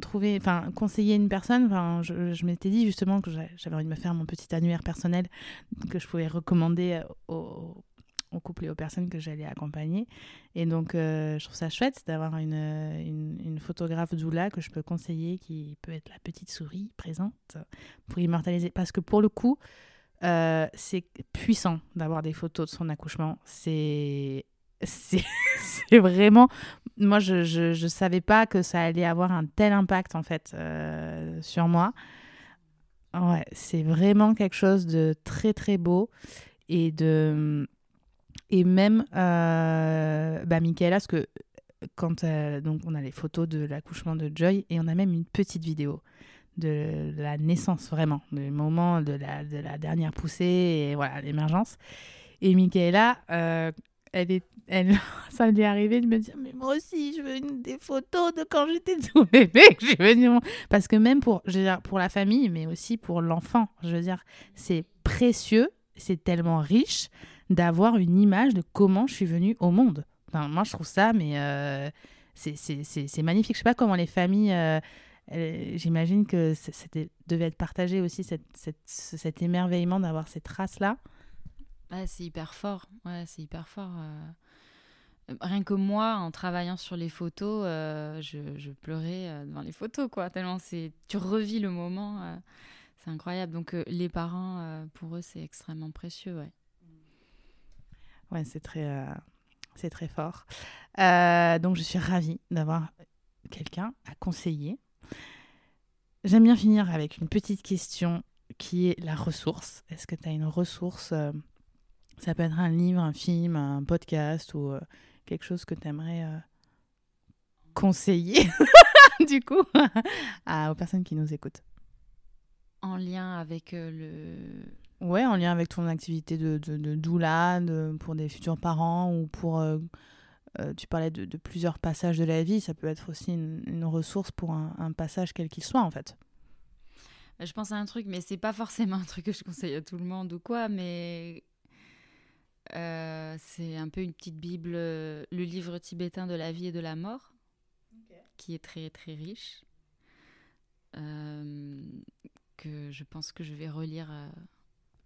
trouver, enfin, conseiller une personne. Enfin, je, je m'étais dit justement que j'avais envie de me faire mon petit annuaire personnel que je pouvais recommander aux, au couple et aux personnes que j'allais accompagner. Et donc, euh, je trouve ça chouette d'avoir une, une, photographe doula que je peux conseiller qui peut être la petite souris présente pour immortaliser. Parce que pour le coup, euh, c'est puissant d'avoir des photos de son accouchement. C'est. C'est vraiment. Moi, je, je, savais pas que ça allait avoir un tel impact, en fait, euh, sur moi. Ouais, c'est vraiment quelque chose de très, très beau et de et même, euh, bah, Michaela, parce que quand euh, donc on a les photos de l'accouchement de Joy et on a même une petite vidéo de la naissance vraiment, du moment de la, de la dernière poussée et voilà l'émergence. Et Michaela, euh, elle est, elle, ça lui est arrivé de me dire mais moi aussi je veux des photos de quand j'étais tout bébé que j'ai venu parce que même pour je veux dire, pour la famille mais aussi pour l'enfant, je veux dire c'est précieux, c'est tellement riche d'avoir une image de comment je suis venue au monde. Enfin, moi, je trouve ça, mais euh, c'est magnifique. Je sais pas comment les familles. Euh, J'imagine que c'était devait être partagé aussi, cette, cette, cet émerveillement d'avoir ces traces-là. Ouais, c'est hyper fort. Ouais, c'est hyper fort. Euh... Rien que moi, en travaillant sur les photos, euh, je, pleurais euh, devant les photos, quoi. Tellement tu revis le moment, euh, c'est incroyable. Donc les parents, pour eux, c'est extrêmement précieux, ouais. Ouais, c'est très, euh, fort. Euh, donc, je suis ravie d'avoir quelqu'un à conseiller. J'aime bien finir avec une petite question qui est la ressource. Est-ce que tu as une ressource euh, Ça peut être un livre, un film, un podcast ou quelque chose que tu aimerais conseiller, du coup, aux personnes qui nous écoutent? En lien avec le Ouais, en lien avec ton activité de, de, de doula, de, pour des futurs parents ou pour. Euh, euh, tu parlais de, plusieurs passages de la vie, ça peut être aussi une, une ressource pour un, un passage quel qu'il soit en fait. Je pense à un truc, mais c'est pas forcément un truc que je conseille à tout le monde ou quoi, mais euh, c'est un peu une petite bible, le livre tibétain de la vie et de la mort, okay. qui est très très riche, que je pense que je vais relire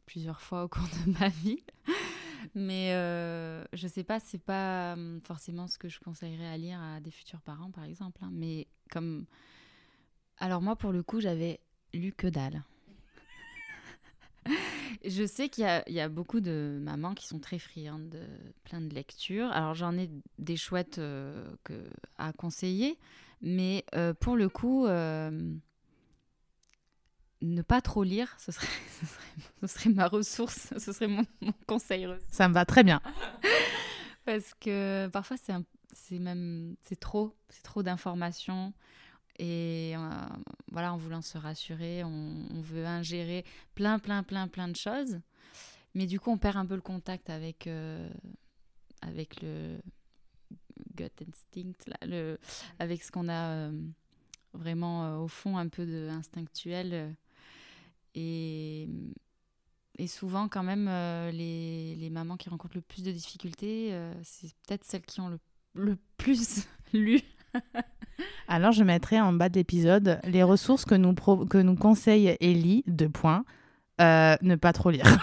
plusieurs fois au cours de ma vie. Mais euh, je sais pas, c'est pas hum, forcément ce que je conseillerais à lire à des futurs parents, par exemple. Hein. Mais comme. Alors, moi, pour le coup, j'avais lu que dalle. je sais qu'il y, a beaucoup de mamans qui sont très friandes de plein de lectures. Alors, j'en ai des chouettes euh, à conseiller. Mais euh, pour le coup euh, ne pas trop lire, ce serait, ce serait, ce serait ma ressource, ce serait mon, mon, conseil. Ça me va très bien. Parce que parfois, c'est, c'est même c'est trop, c'est trop d'informations. Et euh, voilà, en voulant se rassurer, on, on, veut ingérer plein, plein, plein, plein de choses. Mais du coup, on perd un peu le contact avec, euh, avec le gut instinct, là, le, avec ce qu'on a euh, vraiment au fond un peu de instinctuel. Et, souvent, quand même, les, les, mamans qui rencontrent le plus de difficultés, c'est peut-être celles qui ont le, le plus lu. Alors, je mettrai en bas de l'épisode les ressources que nous, que nous conseille Ellie, de points. ne pas trop lire.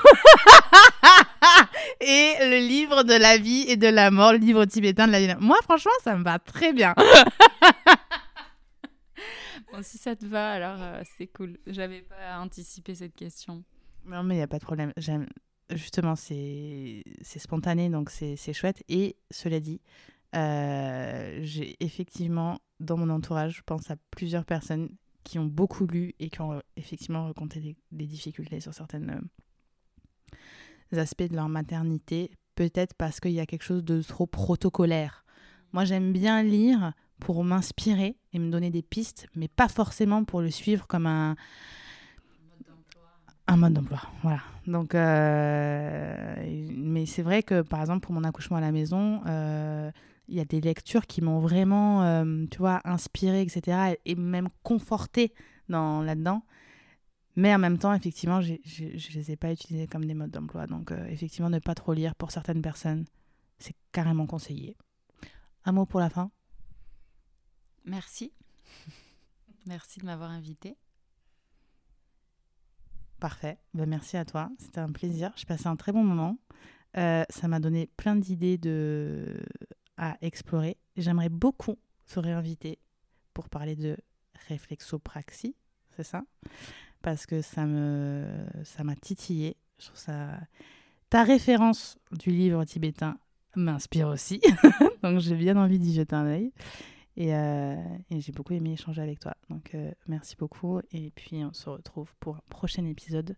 et le livre de la vie et de la mort, le livre tibétain de la vie. Moi, franchement, ça me va très bien. si ça te va, alors euh, c'est cool. J'avais pas anticipé cette question. Non, mais il n'y a pas de problème. Justement, c'est spontané, donc c'est chouette. Et cela dit, euh, j'ai effectivement, dans mon entourage, je pense à plusieurs personnes qui ont beaucoup lu et qui ont effectivement raconté des, difficultés sur certaines euh, aspects de leur maternité, peut-être parce qu'il y a quelque chose de trop protocolaire. Moi, j'aime bien lire pour m'inspirer et me donner des pistes, mais pas forcément pour le suivre comme un un mode d'emploi, voilà. Donc, euh, mais c'est vrai que par exemple pour mon accouchement à la maison, euh, il y a des lectures qui m'ont vraiment, euh, tu vois, inspiré, etc. et même conforté dans là-dedans. Mais en même temps, effectivement, je ne les ai pas utilisés comme des modes d'emploi. Donc, euh, effectivement, ne pas trop lire pour certaines personnes, c'est carrément conseillé. Un mot pour la fin? Merci. merci de m'avoir invité. Parfait. Ben, merci à toi. C'était un plaisir. J'ai passé un très bon moment. Euh, ça m'a donné plein d'idées de... à explorer. J'aimerais beaucoup se réinviter pour parler de réflexopraxie, c'est ça? Parce que ça me ça m'a titillé. Ta référence du livre tibétain m'inspire aussi. Donc j'ai bien envie d'y jeter un œil. Et, euh, et j'ai beaucoup aimé échanger avec toi. Donc euh, merci beaucoup. Et puis on se retrouve pour un prochain épisode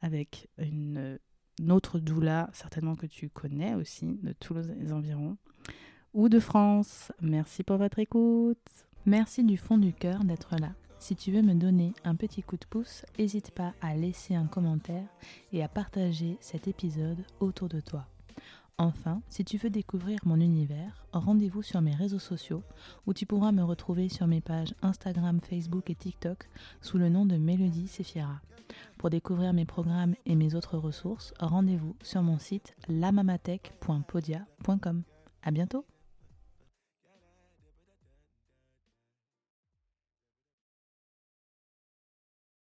avec une, une autre doula, certainement que tu connais aussi, de tous les environs, ou de France. Merci pour votre écoute. Merci du fond du cœur d'être là. Si tu veux me donner un petit coup de pouce, n'hésite pas à laisser un commentaire et à partager cet épisode autour de toi. Enfin, si tu veux découvrir mon univers, rendez-vous sur mes réseaux sociaux où tu pourras me retrouver sur mes pages Instagram, Facebook et TikTok sous le nom de Mélodie Sefiera. Pour découvrir mes programmes et mes autres ressources, rendez-vous sur mon site lamamatech.podia.com. À bientôt!